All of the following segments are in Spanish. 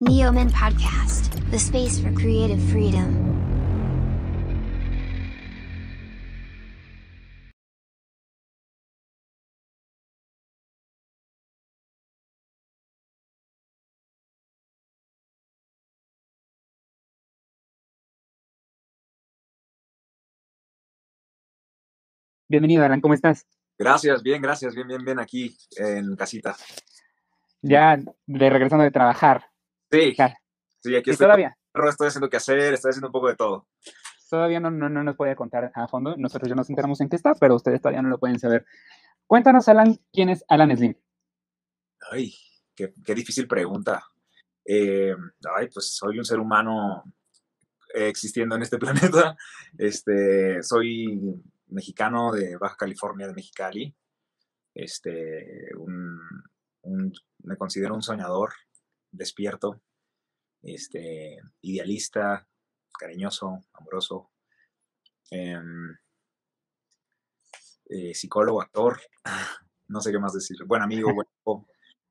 Neoman Podcast, the space for creative freedom. Bienvenido, Alan, ¿cómo estás? Gracias, bien, gracias, bien, bien, bien aquí en casita. Ya de regresando de trabajar. Sí, sí, aquí ¿Y estoy. todavía? Estoy haciendo que hacer, estoy haciendo un poco de todo. Todavía no, no, no nos puede contar a fondo. Nosotros ya nos enteramos en qué está, pero ustedes todavía no lo pueden saber. Cuéntanos, Alan, ¿quién es Alan Slim? Ay, qué, qué difícil pregunta. Eh, ay, pues soy un ser humano existiendo en este planeta. Este, soy mexicano de Baja California, de Mexicali. Este, un, un- me considero un soñador, despierto, este, idealista, cariñoso, amoroso, em, eh, psicólogo, actor, no sé qué más decir. Buen amigo, buen.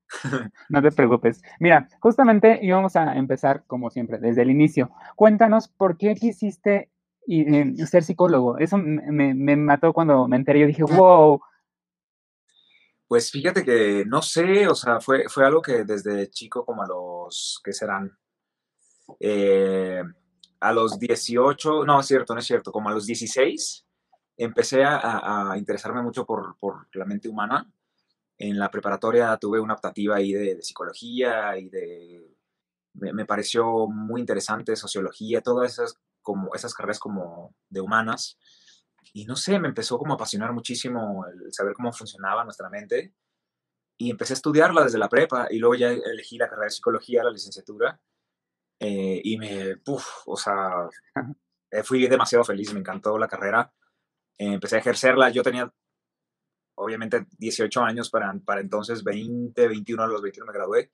No te preocupes. Mira, justamente íbamos a empezar, como siempre, desde el inicio. Cuéntanos por qué quisiste y, eh, ser psicólogo. Eso me, me- me mató cuando me enteré. Yo dije, wow, Pues fíjate que no sé, o sea, fue, fue algo que desde chico, como a los, ¿qué serán? Eh, a los 18, no, es cierto, no es cierto, como a los 16, empecé a, a- interesarme mucho por, por la mente humana. En la preparatoria tuve una optativa ahí de, de psicología y de, me, me pareció muy interesante sociología, todas esas, como, esas carreras como de humanas. Y no sé, me empezó como a apasionar muchísimo el saber cómo funcionaba nuestra mente. Y empecé a estudiarla desde la prepa y luego ya elegí la carrera de psicología, la licenciatura. eh, y me, puf, o sea, eh, fui demasiado feliz, me encantó la carrera. Eh, empecé a ejercerla, yo tenía obviamente 18 años para, para entonces 20, 21, a los 21 me gradué.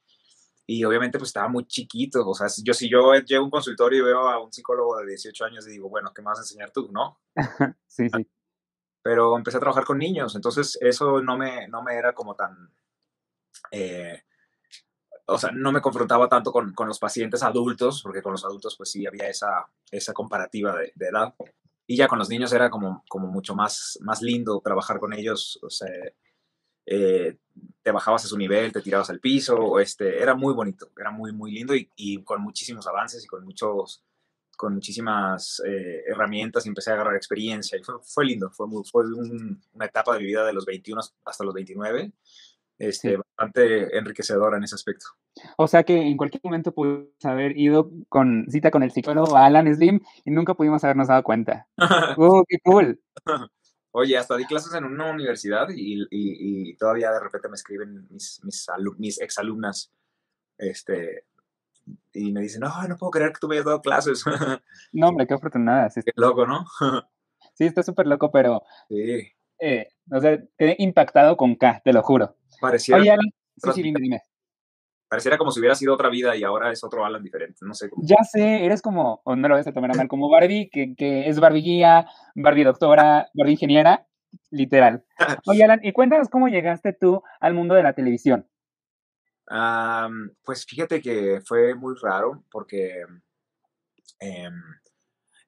Y obviamente pues estaba muy chiquito, o sea, yo si yo llego a un consultorio y veo a un psicólogo de 18 años y digo, bueno, ¿qué me vas a enseñar tú, no? sí, sí. pero empecé a trabajar con niños, entonces eso no me, no me era como tan, eh, o sea, no me confrontaba tanto con, con los pacientes adultos, porque con los adultos pues sí había esa, esa comparativa de, de edad, y ya con los niños era como, como mucho más, más lindo trabajar con ellos, o sea, eh, te bajabas a su nivel, te tirabas al piso, este, era muy bonito, era muy, muy lindo y, y con muchísimos avances y con muchos con muchísimas eh, herramientas y empecé a agarrar experiencia y fue, fue lindo, fue, muy, fue un- una etapa de mi vida de los 21 hasta los 29, este, Sí. bastante enriquecedora en ese aspecto. O sea que en cualquier momento pudimos haber ido con cita con el psicólogo Alan Slim y nunca pudimos habernos dado cuenta. ¡Uh, qué cool! Oye, hasta di clases en una universidad y, y- y todavía de repente me escriben mis, mis, mis exalumnas este, y me dicen, no, no puedo creer que tú me hayas dado clases. No, hombre, qué afortunada. Sí, Qué loco, ¿no? sí, está súper loco, pero, Sí, eh, o sea, quedé impactado con K, te lo juro. pareciera, Oye, Alan, sí, sí, dime, dime. Pareciera como si hubiera sido otra vida y ahora es otro Alan diferente, no sé cómo. Ya sé, eres como, o no lo vas a tomar a mal, como Barbie, que, que es Barbie guía, Barbie doctora, Barbie ingeniera, literal. Oye, Alan, y cuéntanos cómo llegaste tú al mundo de la televisión. Am, pues fíjate que fue muy raro porque em,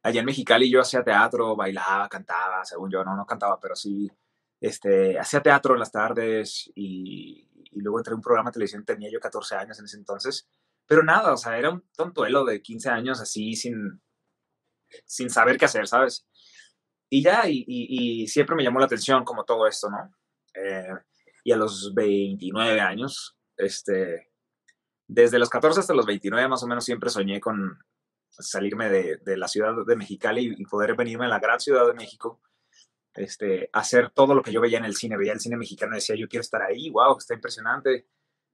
allá en Mexicali yo hacía teatro, bailaba, cantaba, según yo, no, no cantaba, pero sí, este, hacía teatro en las tardes y, y luego entré a un programa de televisión, tenía yo 14 años en ese entonces, pero nada, o sea, era un tontuelo de 15 años así sin, sin saber qué hacer, ¿sabes? Y ya, y, siempre me llamó la atención como todo esto, ¿no? Eh, y a los 29 años, este, desde los 14 hasta los 29 más o menos siempre soñé con salirme de, de la ciudad de Mexicali y poder venirme a la gran ciudad de México, este, hacer todo lo que yo veía en el cine, veía el cine mexicano y decía, yo quiero estar ahí, wow, está impresionante.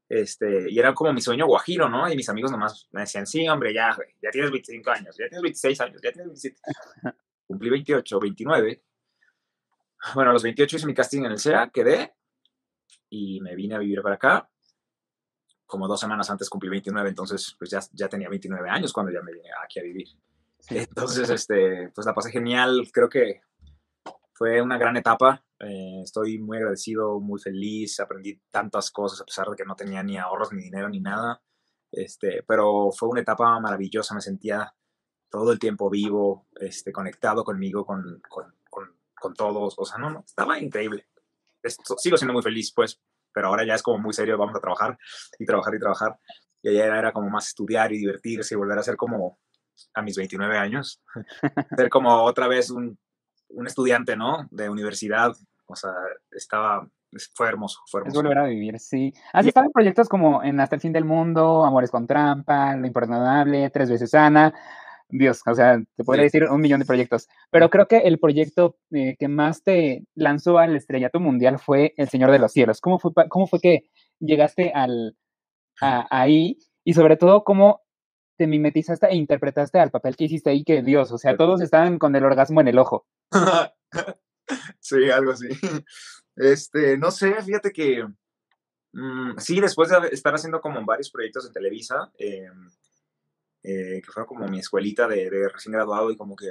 Este, y era como mi sueño guajiro, ¿no? Y mis amigos nomás me decían, sí, hombre, ya, ya tienes 25 años, ya tienes 26 años, ya tienes 27. Cumplí 28, 29. Bueno, a los 28 hice mi casting en el CEA, quedé y me vine a vivir para acá. Como dos semanas antes cumplí 29, entonces pues ya, ya tenía 29 años cuando ya me vine aquí a vivir. Entonces, este, pues la pasé genial, creo que fue una gran etapa. eh, estoy muy agradecido, muy feliz, aprendí tantas cosas a pesar de que no tenía ni ahorros, ni dinero, ni nada. Este, pero fue una etapa maravillosa, me sentía todo el tiempo vivo, este, conectado conmigo, con, con, con, todos, o sea, no, no, estaba increíble. Esto, sigo siendo muy feliz, pues, pero ahora ya es como muy serio, vamos a trabajar y trabajar y trabajar. Y allá era como más estudiar y divertirse y volver a ser como a mis 29 años, ser como otra vez un, un estudiante, ¿no? De universidad, o sea, estaba, fue hermoso, fue hermoso. Es volver a vivir, sí. Así estaban proyectos como en Hasta el fin del mundo, Amores con trampa, Lo imperdonable, Tres veces Ana, Dios, o sea, te podría decir un millón de proyectos, pero creo que el proyecto eh, que más te lanzó al estrellato mundial fue El Señor de los Cielos. ¿Cómo fue, cómo fue que llegaste al, ahí? Y sobre todo, ¿cómo te mimetizaste e interpretaste al papel que hiciste ahí? Que Dios, o sea, todos estaban con el orgasmo en el ojo. sí, algo así. Este, no sé, fíjate que mm, sí, después de estar haciendo como varios proyectos en Televisa, eh, eh, que fue como mi escuelita de, recién graduado y como que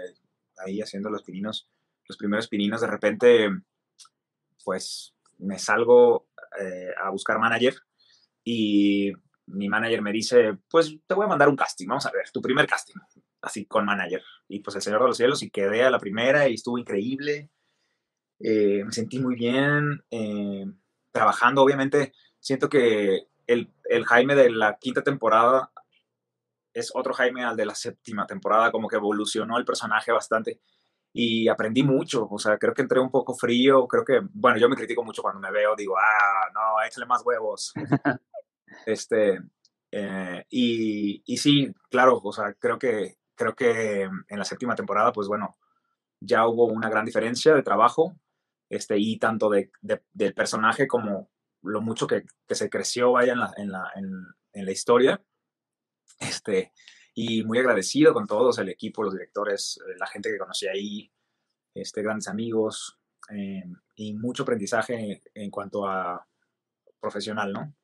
ahí haciendo los pininos, los primeros pininos, de repente, pues me salgo eh, a buscar manager y mi manager me dice, pues te voy a mandar un casting, vamos a ver, tu primer casting, así con manager. Y pues el Señor de los Cielos y quedé a la primera y estuvo increíble. Eh, me sentí muy bien trabajando, obviamente siento que el, el Jaime de la quinta temporada es otro Jaime al de la séptima temporada, como que evolucionó el personaje bastante y aprendí mucho, o sea, creo que entré un poco frío, creo que, bueno, yo me critico mucho cuando me veo, digo, ah, no, échale más huevos. este, eh, y, y, sí, claro, o sea, creo que, creo que en la séptima temporada, pues bueno, ya hubo una gran diferencia de trabajo, este, y tanto de, del personaje como lo mucho que, que se creció, vaya, en la, en la, en la historia. Este, y muy agradecido con todos, el equipo, los directores, eh, la gente que conocí ahí, este, grandes amigos eh, y mucho aprendizaje en cuanto a profesional, ¿no?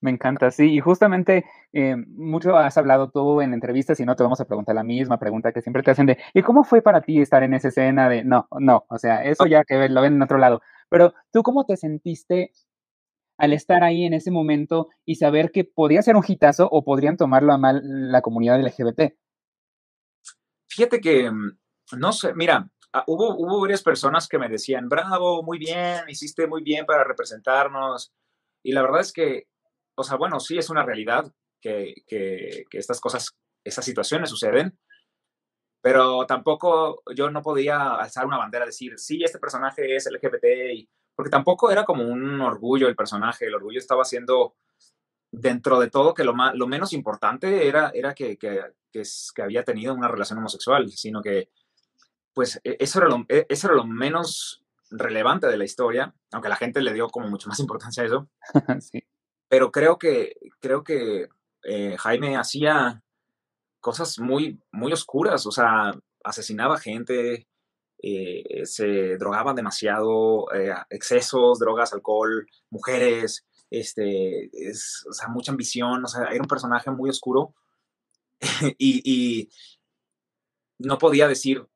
Me encanta, sí, y justamente eh, mucho has hablado tú en entrevistas y no te vamos a preguntar la misma pregunta que siempre te hacen de, ¿y cómo fue para ti estar en esa escena de, no, no, o sea, eso ya que lo ven en otro lado, pero tú cómo te sentiste al estar ahí en ese momento y saber que podía ser un hitazo o podrían tomarlo a mal la comunidad LGBT? Fíjate que, mm, no sé, mira, ah, hubo, hubo varias personas que me decían, bravo, muy bien, hiciste muy bien para representarnos. Y la verdad es que, o sea, bueno, sí es una realidad que, que, que estas cosas, esas situaciones suceden, pero tampoco yo no podía alzar una bandera, decir, sí, este personaje es LGBT y porque tampoco era como un orgullo el personaje, el orgullo estaba siendo dentro de todo que lo, más, lo menos importante era, era que, que, que, que, había tenido una relación homosexual, sino que pues e, eso era, lo, e, eso era lo menos relevante de la historia, aunque la gente le dio como mucho más importancia a eso. sí. Pero creo que, creo que eh, Jaime hacía cosas muy, muy oscuras, o sea, asesinaba gente, eh, se drogaban demasiado, eh, excesos, drogas, alcohol, mujeres, este, es, o sea, mucha ambición, o sea, era un personaje muy oscuro y, y, no podía decir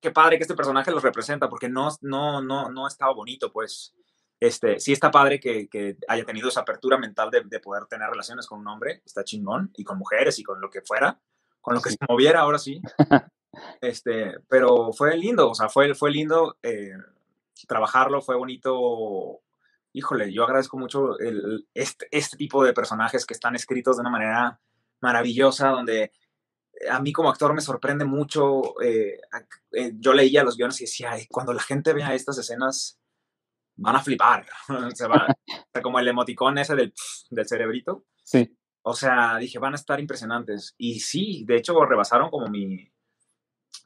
qué padre que este personaje los representa porque no, no, no, no estaba bonito, pues. Este, sí está padre que, que haya tenido esa apertura mental de, de, poder tener relaciones con un hombre, está chingón, y con mujeres y con lo que fuera, con lo que se moviera ahora sí. Este, pero fue lindo, o sea, fue, fue lindo eh, trabajarlo, fue bonito. Híjole, yo agradezco mucho el, este, este tipo de personajes que están escritos de una manera maravillosa, donde a mí como actor me sorprende mucho. Eh, eh, yo leía los guiones y decía, cuando la gente vea estas escenas, van a flipar. Se va, como el emoticón ese del, del cerebrito. Sí. O sea, dije, van a estar impresionantes. Y sí, de hecho, rebasaron como mi,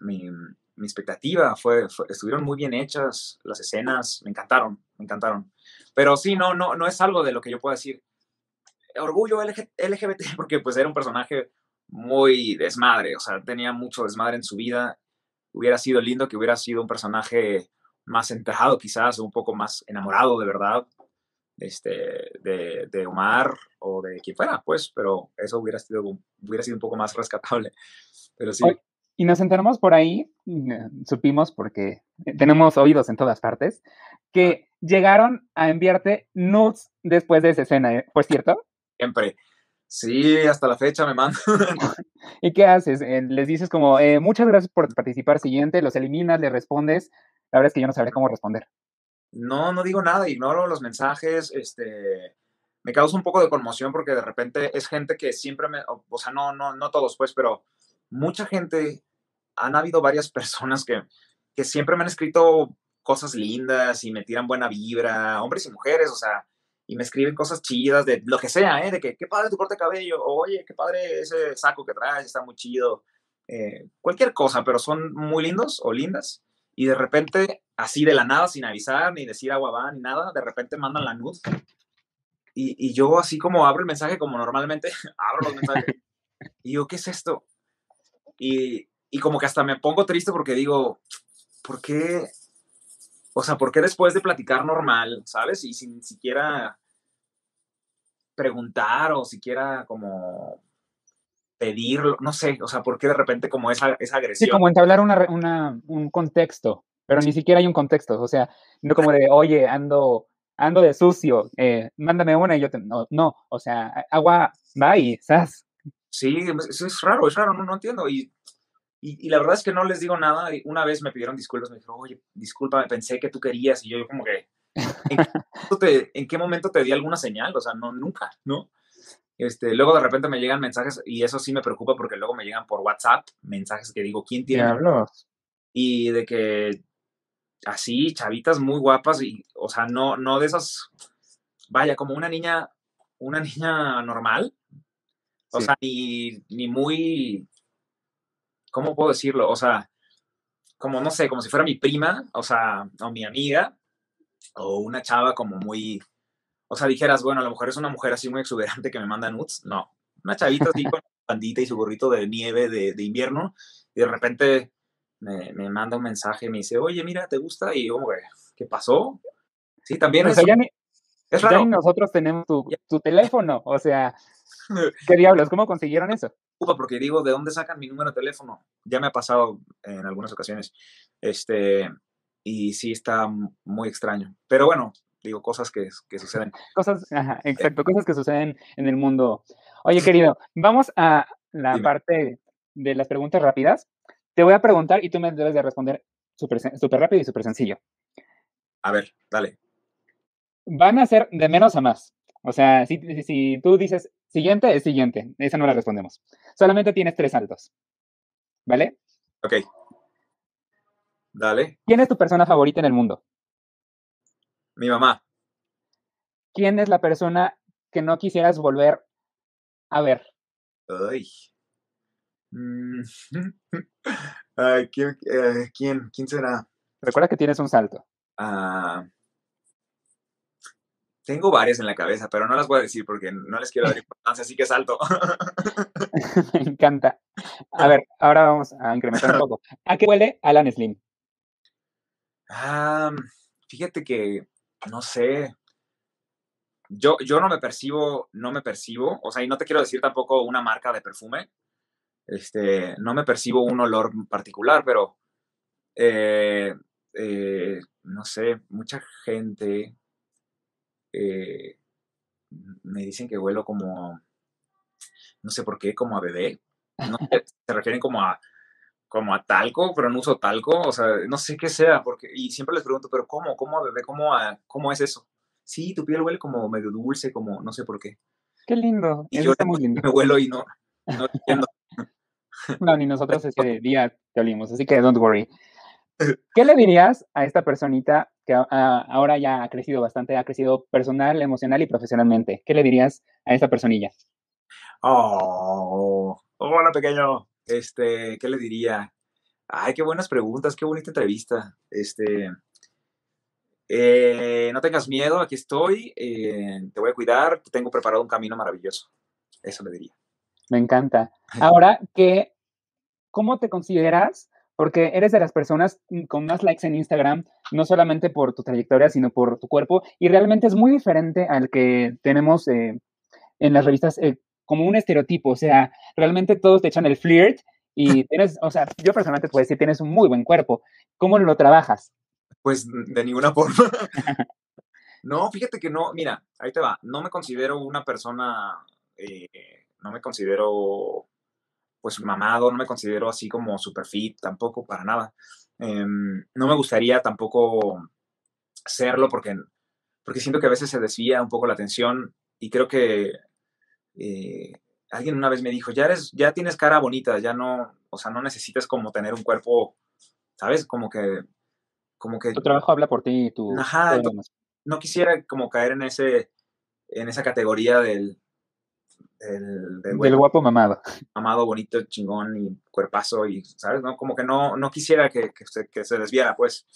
mi, mi expectativa, fue, estuvieron muy bien hechas las escenas, me encantaron, me encantaron. Pero sí, no, no, no es algo de lo que yo pueda decir, orgullo LGBT, porque pues era un personaje muy desmadre, o sea, tenía mucho desmadre en su vida. Hubiera sido lindo que hubiera sido un personaje más encajado quizás, un poco más enamorado de verdad, este, de, de, Omar o de quien fuera, pues, pero eso hubiera sido, hubiera sido un poco más rescatable. Pero sí. Y nos enteramos por ahí, mm, supimos porque tenemos oídos en todas partes, que llegaron a enviarte nudes después de esa escena, ¿eh? ¿Fue cierto? Siempre. Sí, hasta la fecha me mandan. ¿Y qué haces? Eh, les dices como, eh, muchas gracias por participar, siguiente, los eliminas, le respondes. La verdad es que yo no sabré cómo responder. No, no digo nada, ignoro los mensajes, este, me causa un poco de conmoción porque de repente es gente que siempre me, o, sea, no, no, no todos pues, pero mucha gente, han habido varias personas que, que siempre me han escrito cosas lindas y me tiran buena vibra, hombres y mujeres, o sea, y me escriben cosas chidas de lo que sea, ¿eh? De que qué padre tu corte de cabello, oye, qué padre ese saco que traes, está muy chido. Eh, cualquier cosa, pero son muy lindos o lindas. Y de repente, así de la nada, sin avisar, ni decir agua va, ni nada, de repente mandan la nud. Y, y yo así como abro el mensaje, como normalmente abro los mensajes. Y yo, ¿qué es esto? Y, y como que hasta me pongo triste porque digo, ¿por qué? O sea, ¿por qué después de platicar normal, sabes? Y sin siquiera preguntar o siquiera como pedirlo, no sé, o sea, ¿por qué de repente como esa, esa agresión? Sí, como entablar una, una, un contexto, pero ni siquiera hay un contexto, o sea, no como de, oye, ando, ando de sucio, eh, mándame una y yo te, no, no, o sea, agua, y, ¿sabes? Sí, eso es raro, es raro, no, no entiendo, y, y, y, la verdad es que no les digo nada, una vez me pidieron disculpas, me dijeron, oye, disculpa, pensé que tú querías, y yo, como que, ¿en qué, te, ¿en qué momento te di alguna señal? O sea, no, nunca, ¿no? Este, luego de repente me llegan mensajes y eso sí me preocupa porque luego me llegan por WhatsApp mensajes que digo, ¿quién tiene? Y de que así, chavitas muy guapas y, o sea, no, no de esas, vaya, como una niña, una niña normal. O sí. sea, ni, ni muy, ¿cómo puedo decirlo? O sea, como, no sé, como si fuera mi prima, o sea, o mi amiga, o una chava como muy, o sea, dijeras, bueno, a lo mejor es una mujer así muy exuberante que me manda nudes. No, una chavita así con bandita y su gorrito de nieve de, de invierno, y de repente me, me, manda un mensaje y me dice, oye, mira, ¿te gusta? Y yo, güey, ¿qué pasó? Sí, también o es, sea, ya ni, es raro. Ya ni nosotros tenemos tu, tu teléfono, o sea, ¿qué diablos? ¿Cómo consiguieron eso? Porque digo, ¿de dónde sacan mi número de teléfono? Ya me ha pasado en algunas ocasiones. Este, y sí está muy extraño. Pero bueno, digo, cosas que, que suceden. Cosas, ajá, exacto, cosas que suceden en el mundo. Oye, querido, vamos a la Dime. parte de las preguntas rápidas. Te voy a preguntar y tú me debes de responder súper super rápido y súper sencillo. A ver, dale. Van a ser de menos a más. O sea, si, si, si tú dices siguiente, es siguiente. Esa no la respondemos. Solamente tienes tres saltos. ¿Vale? Ok. Dale. ¿Quién es tu persona favorita en el mundo? Mi mamá. ¿Quién es la persona que no quisieras volver a ver? Ay. Mm. ¿quién, eh, ¿quién, ¿quién, será? Recuerda que tienes un salto. Uh, tengo varias en la cabeza, pero no las voy a decir porque no les quiero dar importancia, así que salto. Me encanta. A ver, ahora vamos a incrementar un poco. ¿A qué huele Alan Slim? Um, fíjate que no sé. Yo, yo no me percibo, no me percibo, o sea, y no te quiero decir tampoco una marca de perfume. Este, no me percibo un olor particular, pero eh, eh, no sé, mucha gente eh, me dicen que huelo como, no sé por qué, como a bebé. No, se refieren como a, como a talco, pero no uso talco, o sea, no sé qué sea, porque, y siempre les pregunto, pero ¿cómo? ¿Cómo bebé? ¿Cómo, a, cómo es eso? Sí, tu piel huele como medio dulce, como no sé por qué. Qué lindo, y eso yo está muy lindo. me huelo y no, no entiendo. no, ni nosotros ese día te olimos, así que don't worry. ¿Qué le dirías a esta personita que uh, ahora ya ha crecido bastante, ha crecido personal, emocional y profesionalmente? ¿Qué le dirías a esta personilla? Oh, hola pequeño. Este, ¿qué le diría? Ay, qué buenas preguntas, qué bonita entrevista. Este, eh, no tengas miedo, aquí estoy, eh, te voy a cuidar, tengo preparado un camino maravilloso. Eso le diría. Me encanta. Ahora, ¿qué, ¿cómo te consideras? Porque eres de las personas con más likes en Instagram, no solamente por tu trayectoria, sino por tu cuerpo, y realmente es muy diferente al que tenemos eh, en las revistas como un estereotipo, o sea, realmente todos te echan el flirt y tienes, o sea, yo personalmente puedo decir, tienes un muy buen cuerpo. ¿Cómo lo trabajas? Pues de ninguna forma. no, fíjate que no, mira, ahí te va, no me considero una persona eh, no me considero pues mamado, no me considero así como super fit tampoco, para nada. Em, no me gustaría tampoco serlo porque, porque siento que a veces se desvía un poco la atención y creo que eh, alguien una vez me dijo, ya eres, ya tienes cara bonita, ya no, o sea, no necesitas como tener un cuerpo, ¿sabes? Como que, como que... Tu trabajo habla por ti y tu... Ajá, no quisiera como caer en ese, en esa categoría del, del, guapo mamado. Mamado, bonito, chingón y cuerpazo y, ¿sabes? ¿No? Como que no, no quisiera que, que, se, que se desviara, pues.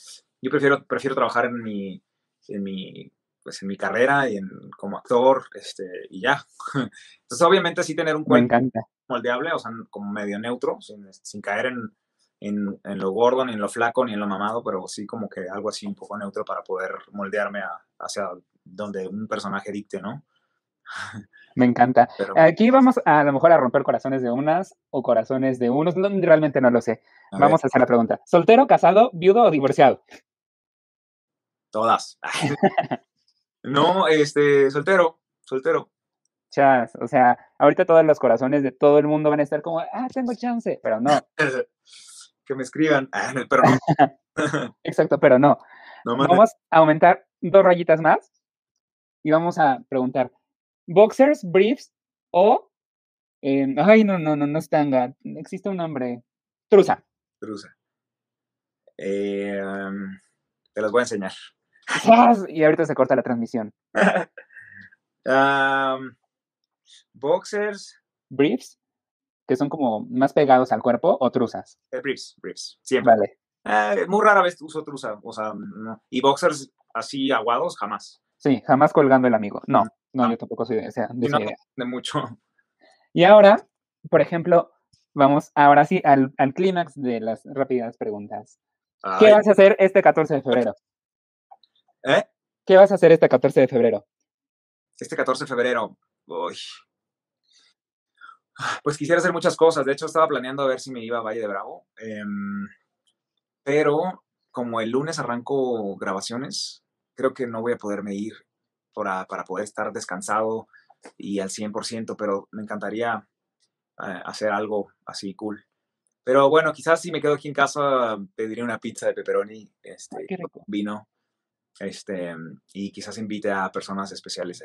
Yo prefiero, prefiero trabajar en mi, en mi, pues en mi carrera y en, como actor, este, y ya. Entonces, obviamente, sí tener un cuerpo moldeable, o sea, como medio neutro, sin, sin caer en, en, en, lo gordo, ni en lo flaco, ni en lo mamado, pero sí como que algo así un poco neutro para poder moldearme hacia donde un personaje dicte, ¿no? Me encanta. Aquí vamos a, a, lo mejor a romper corazones de unas o corazones de unos. realmente no lo sé. vamos a hacer la pregunta. ¿Soltero, casado, viudo o divorciado? Todas. no, este, soltero, soltero. Chas, o sea, ahorita todos los corazones de todo el mundo van a estar como, ah, tengo chance, pero no. que me escriban, pero Exacto, pero no. no vamos a aumentar dos rayitas más y vamos a preguntar, boxers, briefs o... Eh, ay, no, no, no, no es tanga. Existe un nombre. Truza. Truza. Eh, te las voy a enseñar. Y ahorita se corta la transmisión. boxers. Briefs, que son como más pegados al cuerpo, o truzas. Eh, briefs, briefs, siempre. Vale. muy rara vez uso truza, o sea, y boxers así aguados, jamás. Sí, jamás colgando el amigo. No, no, yo tampoco soy de, de, de mucho. Y ahora, por ejemplo, vamos ahora sí al, al clímax de las rápidas preguntas. ¿Qué vas a hacer este 14 de febrero? ¿Eh? ¿Qué vas a hacer este 14 de febrero? Este 14 de febrero, uy. Pues quisiera hacer muchas cosas. De hecho, estaba planeando a ver si me iba a Valle de Bravo. Em, pero como el lunes arranco grabaciones, creo que no voy a poderme ir para, para poder estar descansado y al 100%, pero me encantaría eh, hacer algo así cool. Pero bueno, quizás si me quedo aquí en casa, pediría una pizza de pepperoni, este, vino, este, y quizás invite a personas especiales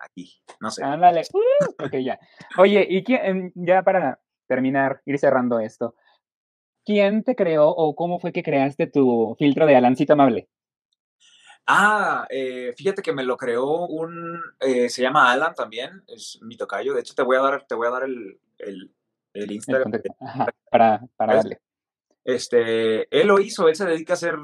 aquí, no sé. Ándale, uh, ok, ya. Oye, y quién, ya para terminar, ir cerrando esto, ¿quién te creó o cómo fue que creaste tu filtro de Alancito Amable? Ah, eh, fíjate que me lo creó un, eh, se llama Alan también, es mi tocayo. De hecho, te voy a dar, te voy a dar el, el, el Instagram. para, para darle. Este, él lo hizo, él se dedica a hacer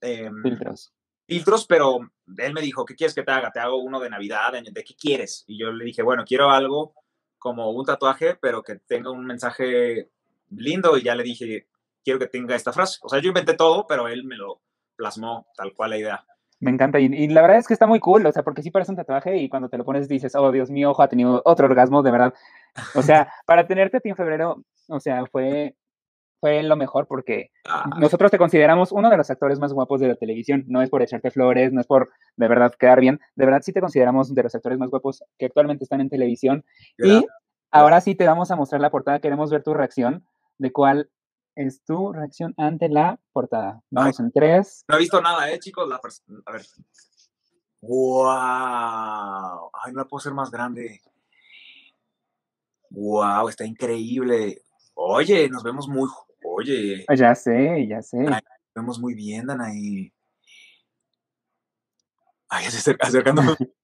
em, filtros. Filtros, pero él me dijo, ¿qué quieres que te haga? Te hago uno de Navidad, ¿de qué quieres? Y yo le dije, bueno, quiero algo como un tatuaje, pero que tenga un mensaje lindo. Y ya le dije, quiero que tenga esta frase. O sea, yo inventé todo, pero él me lo plasmó tal cual la idea. Me encanta. Y, la verdad es que está muy cool, o sea, porque sí parece un tatuaje y cuando te lo pones dices, oh, Dios mío, ojo, ha tenido otro orgasmo, de verdad. O sea, para tenerte a ti en febrero, o sea, fue, fue lo mejor porque ah. nosotros te consideramos uno de los actores más guapos de la televisión. No es por echarte flores, no es por de verdad quedar bien. De verdad sí te consideramos de los actores más guapos que actualmente están en televisión. Y ahora sí te vamos a mostrar la portada. Queremos ver tu reacción de cuál es tu reacción ante la portada. Vamos en tres. No he visto nada, ¿eh, chicos? a ver. ¡Wow! Ay, no la puedo ser más grande. ¡Wow! Está increíble. Oye, nos vemos muy. Oye. Ya sé, ya sé. nos vemos muy bien, Danaí. Ay, se acercando.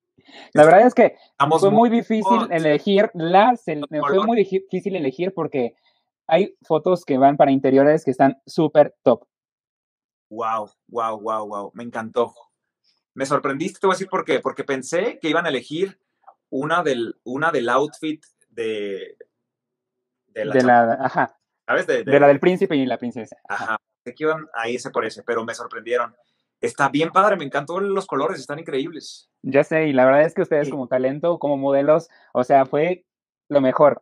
La verdad es que fue muy difícil elegir las, fue muy difícil elegir porque hay fotos que van para interiores que están súper top. Wow, wow, wow, wow. Me encantó. Me sorprendiste, te voy a decir por qué. Porque pensé que iban a elegir una del, una del outfit de. De la, ajá. ¿Sabes? De, la del príncipe y la princesa. Ajá. Sé que iban a irse por ese, pero me sorprendieron. Está bien padre, me encantó los colores, están increíbles. Ya sé, y la verdad es que ustedes como talento, como modelos, o sea, fue lo mejor.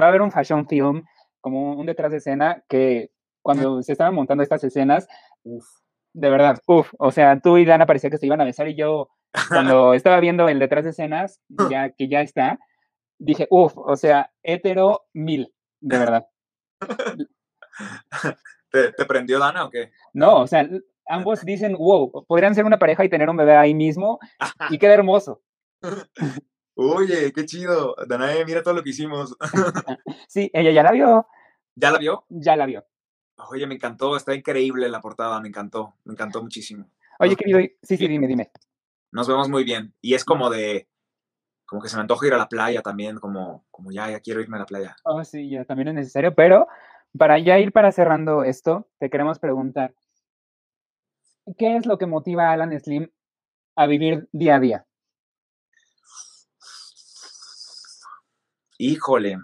Va a haber un fashion film como un detrás de escena que cuando se estaban montando estas escenas, de verdad, uff, o sea, tú y Dana parecía que se iban a besar y yo cuando estaba viendo el detrás de escenas, ya que ya está, dije, uff, o sea, hetero mil, de verdad. ¿Te, ¿Te, prendió Dana o qué? No, o sea, ambos dicen, wow, podrían ser una pareja y tener un bebé ahí mismo y queda hermoso. Oye, qué chido. Danae, mira todo lo que hicimos. sí, ella ya la vio. ¿Ya la vio? Ya la vio. Oye, me encantó, está increíble la portada, me encantó, me encantó muchísimo. Oye, querido, sí, sí, dime, dime. Nos vemos muy bien. Y es como de, como que se me antoja ir a la playa también, como, como ya, ya quiero irme a la playa. Oh, sí, ya también es necesario, pero para ya ir para cerrando esto, te queremos preguntar, ¿qué es lo que motiva a Alan Slim a vivir día a día? Híjole,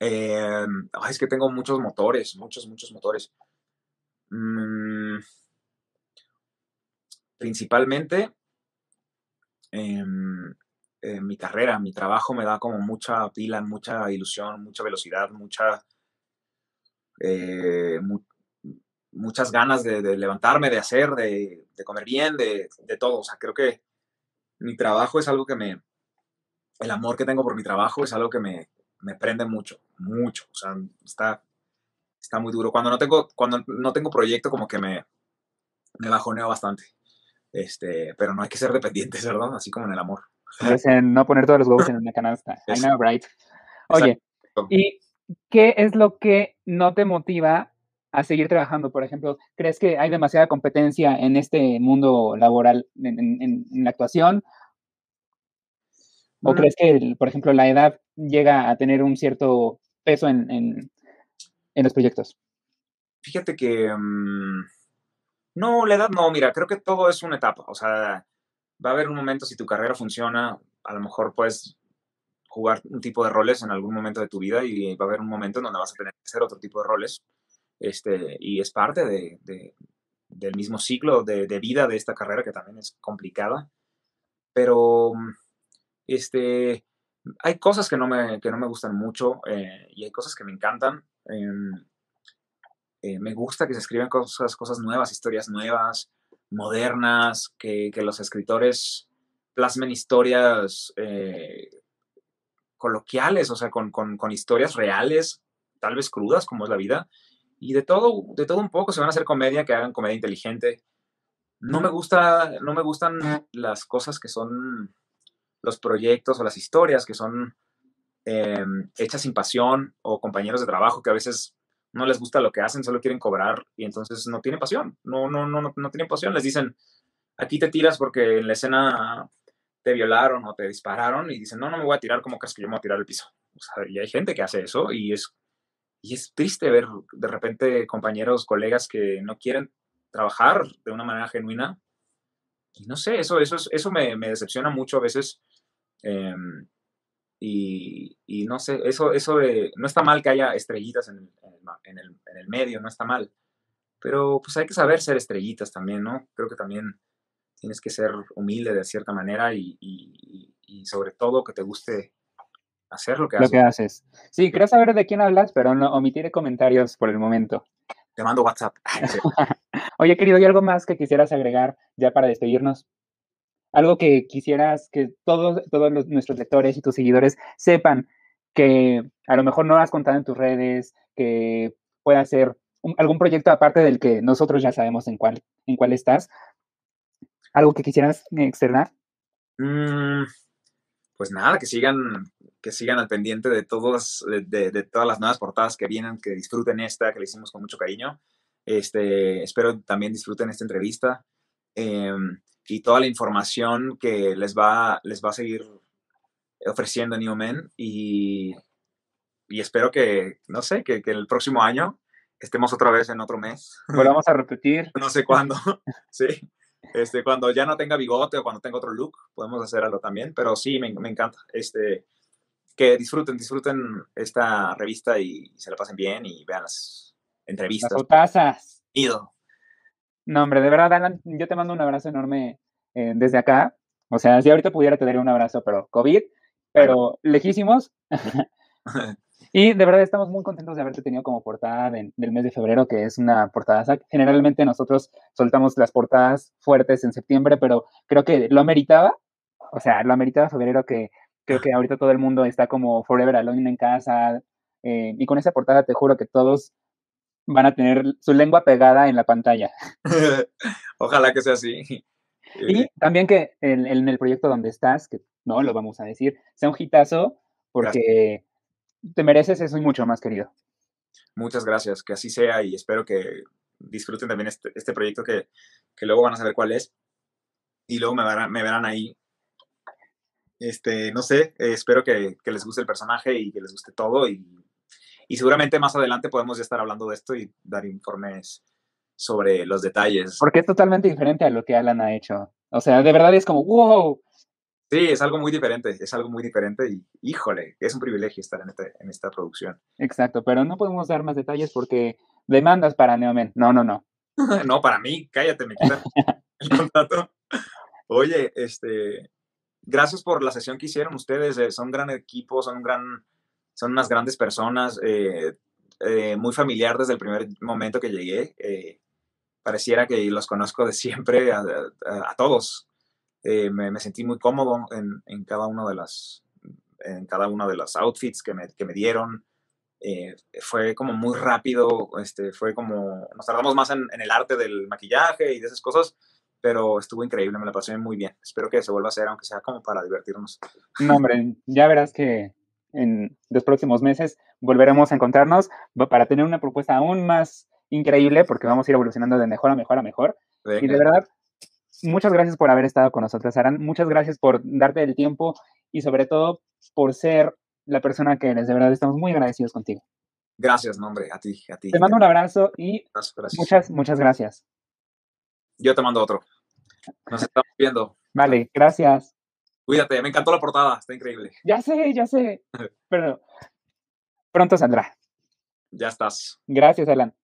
eh, es que tengo muchos motores, muchos, muchos motores. Mm, principalmente, eh, mi carrera, mi trabajo me da como mucha pila, mucha ilusión, mucha velocidad, mucha... Eh, mu muchas ganas de, levantarme, de hacer, de, de comer bien, de, de, todo. O sea, creo que mi trabajo es algo que me... El amor que tengo por mi trabajo es algo que me, me prende mucho, mucho. O sea, está, está muy duro. Cuando no tengo, cuando no tengo proyecto, como que me, me bajoneo bastante. Este, pero no hay que ser dependientes, ¿verdad? Así como en el amor. Es en no poner todos los huevos en una canasta. I know, right? Oye, ¿y qué es lo que no te motiva a seguir trabajando? Por ejemplo, ¿crees que hay demasiada competencia en este mundo laboral, en, en, en la actuación? ¿O mm. crees que, por ejemplo, la edad llega a tener un cierto peso en, en, en los proyectos? Fíjate que... Um, no, la edad no, mira, creo que todo es una etapa. O sea, va a haber un momento, si tu carrera funciona, a lo mejor puedes jugar un tipo de roles en algún momento de tu vida y va a haber un momento en donde vas a tener que hacer otro tipo de roles. Este, y es parte de, de, del mismo ciclo de, vida de esta carrera que también es complicada. Pero este, hay cosas que no me, que no me gustan mucho eh, y hay cosas que me encantan. Eh, eh, me gusta que se escriban cosas, cosas nuevas, historias nuevas, modernas, que, que los escritores plasmen historias eh, coloquiales, o sea, con, con, historias reales, tal vez crudas, como es la vida, y de todo, de todo un poco, se van a hacer comedia, que hagan comedia inteligente. No me gusta, no me gustan las cosas que son los proyectos o las historias que son eh, hechas sin pasión o compañeros de trabajo que a veces no les gusta lo que hacen, solo quieren cobrar y entonces no tienen pasión, no, no, no, no, no tienen pasión, les dicen, aquí te tiras porque en la escena te violaron o te dispararon y dicen, no, no me voy a tirar, como crees que yo me voy a tirar al piso? O sea, y hay gente que hace eso y es, y es triste ver de repente compañeros, colegas que no quieren trabajar de una manera genuina. Y no sé, eso, eso, eso me, me decepciona mucho a veces. Eh, y, y, no sé, eso, eso de, no está mal que haya estrellitas en, en, el, en, el, medio, no está mal. Pero pues hay que saber ser estrellitas también, ¿no? Creo que también tienes que ser humilde de cierta manera y, y, y sobre todo que te guste hacer lo que lo haces. Que haces. Sí, quiero saber de quién hablas, pero no omitiré comentarios por el momento. Te mando WhatsApp. Oye, querido, ¿y algo más que quisieras agregar ya para despedirnos? Algo que quisieras que todos, todos los, nuestros lectores y tus seguidores sepan que a lo mejor no has contado en tus redes, que pueda ser algún proyecto aparte del que nosotros ya sabemos en cuál, en cuál estás. ¿Algo que quisieras externar? Mm, pues nada, que sigan, que sigan al pendiente de, todos, de, todas las nuevas portadas que vienen, que disfruten esta, que le hicimos con mucho cariño. Este, espero también disfruten esta entrevista. Eh, y toda la información que les va, les va a seguir ofreciendo Newman y, y espero que, no sé, que, que, el próximo año estemos otra vez en otro mes. Volvamos a repetir. no sé cuándo, sí. Este, cuando ya no tenga bigote o cuando tenga otro look, podemos hacer algo también, pero sí, me, me encanta. Este, que disfruten, disfruten esta revista y se la pasen bien y vean las entrevistas. Las. No, hombre, de verdad, Alan, yo te mando un abrazo enorme eh, desde acá. O sea, si ahorita pudiera te daría un abrazo, pero COVID, pero lejísimos. y de verdad estamos muy contentos de haberte tenido como portada de, del mes de febrero, que es una portada. Generalmente nosotros soltamos las portadas fuertes en septiembre, pero creo que lo ameritaba. O sea, lo ameritaba febrero que Creo que ahorita todo el mundo está como forever alone en casa. eh, y con esa portada te juro que todos van a tener su lengua pegada en la pantalla. Ojalá que sea así. Y Eh, también que en, en el proyecto donde estás, que no lo vamos a decir, sea un hitazo, porque te mereces eso y mucho más, querido. muchas gracias, que así sea y espero que disfruten también este, este proyecto que, que luego van a saber cuál es y luego me verán, me verán ahí. Este, no sé, eh, espero que, que les guste el personaje y que les guste todo y, y seguramente más adelante podemos ya estar hablando de esto y dar informes sobre los detalles. Porque es totalmente diferente a lo que Alan ha hecho. O sea, de verdad es como, wow. Sí, es algo muy diferente, es algo muy diferente y híjole, es un privilegio estar en, este- en esta producción. Exacto, pero no podemos dar más detalles porque demandas para Neomen. No, no, no. No, para mí, cállate, me quitan el contrato. Oye, este, gracias por la sesión que hicieron ustedes. eh, son un gran equipo, son un gran, son unas grandes personas, eh, eh, muy familiar desde el primer momento que llegué. eh, pareciera que los conozco de siempre a, a- a todos. Eh, me, me sentí muy cómodo en, en cada uno de las, en cada uno de los outfits que me, que me dieron. Eh, fue como muy rápido, este, fue como, nos tardamos más en, en el arte del maquillaje y de esas cosas, pero estuvo increíble, me la pasé muy bien. Espero que se vuelva a hacer, aunque sea como para divertirnos. No, hombre, ya verás que en los próximos meses volveremos a encontrarnos para tener una propuesta aún más increíble porque vamos a ir evolucionando de mejor a mejor a mejor. Y de Venga, verdad, muchas gracias por haber estado con nosotros, Aran. Muchas gracias por darte el tiempo y sobre todo por ser la persona que eres. De verdad, estamos muy agradecidos contigo. Gracias, no, hombre, a ti, a ti. Te mando un abrazo y gracias. muchas, muchas gracias. Yo te mando otro. Nos estamos viendo. Vale, gracias. Cuídate, me encantó la portada, está increíble. Ya sé, ya sé, pero pronto saldrá. Ya estás. Gracias, Alan.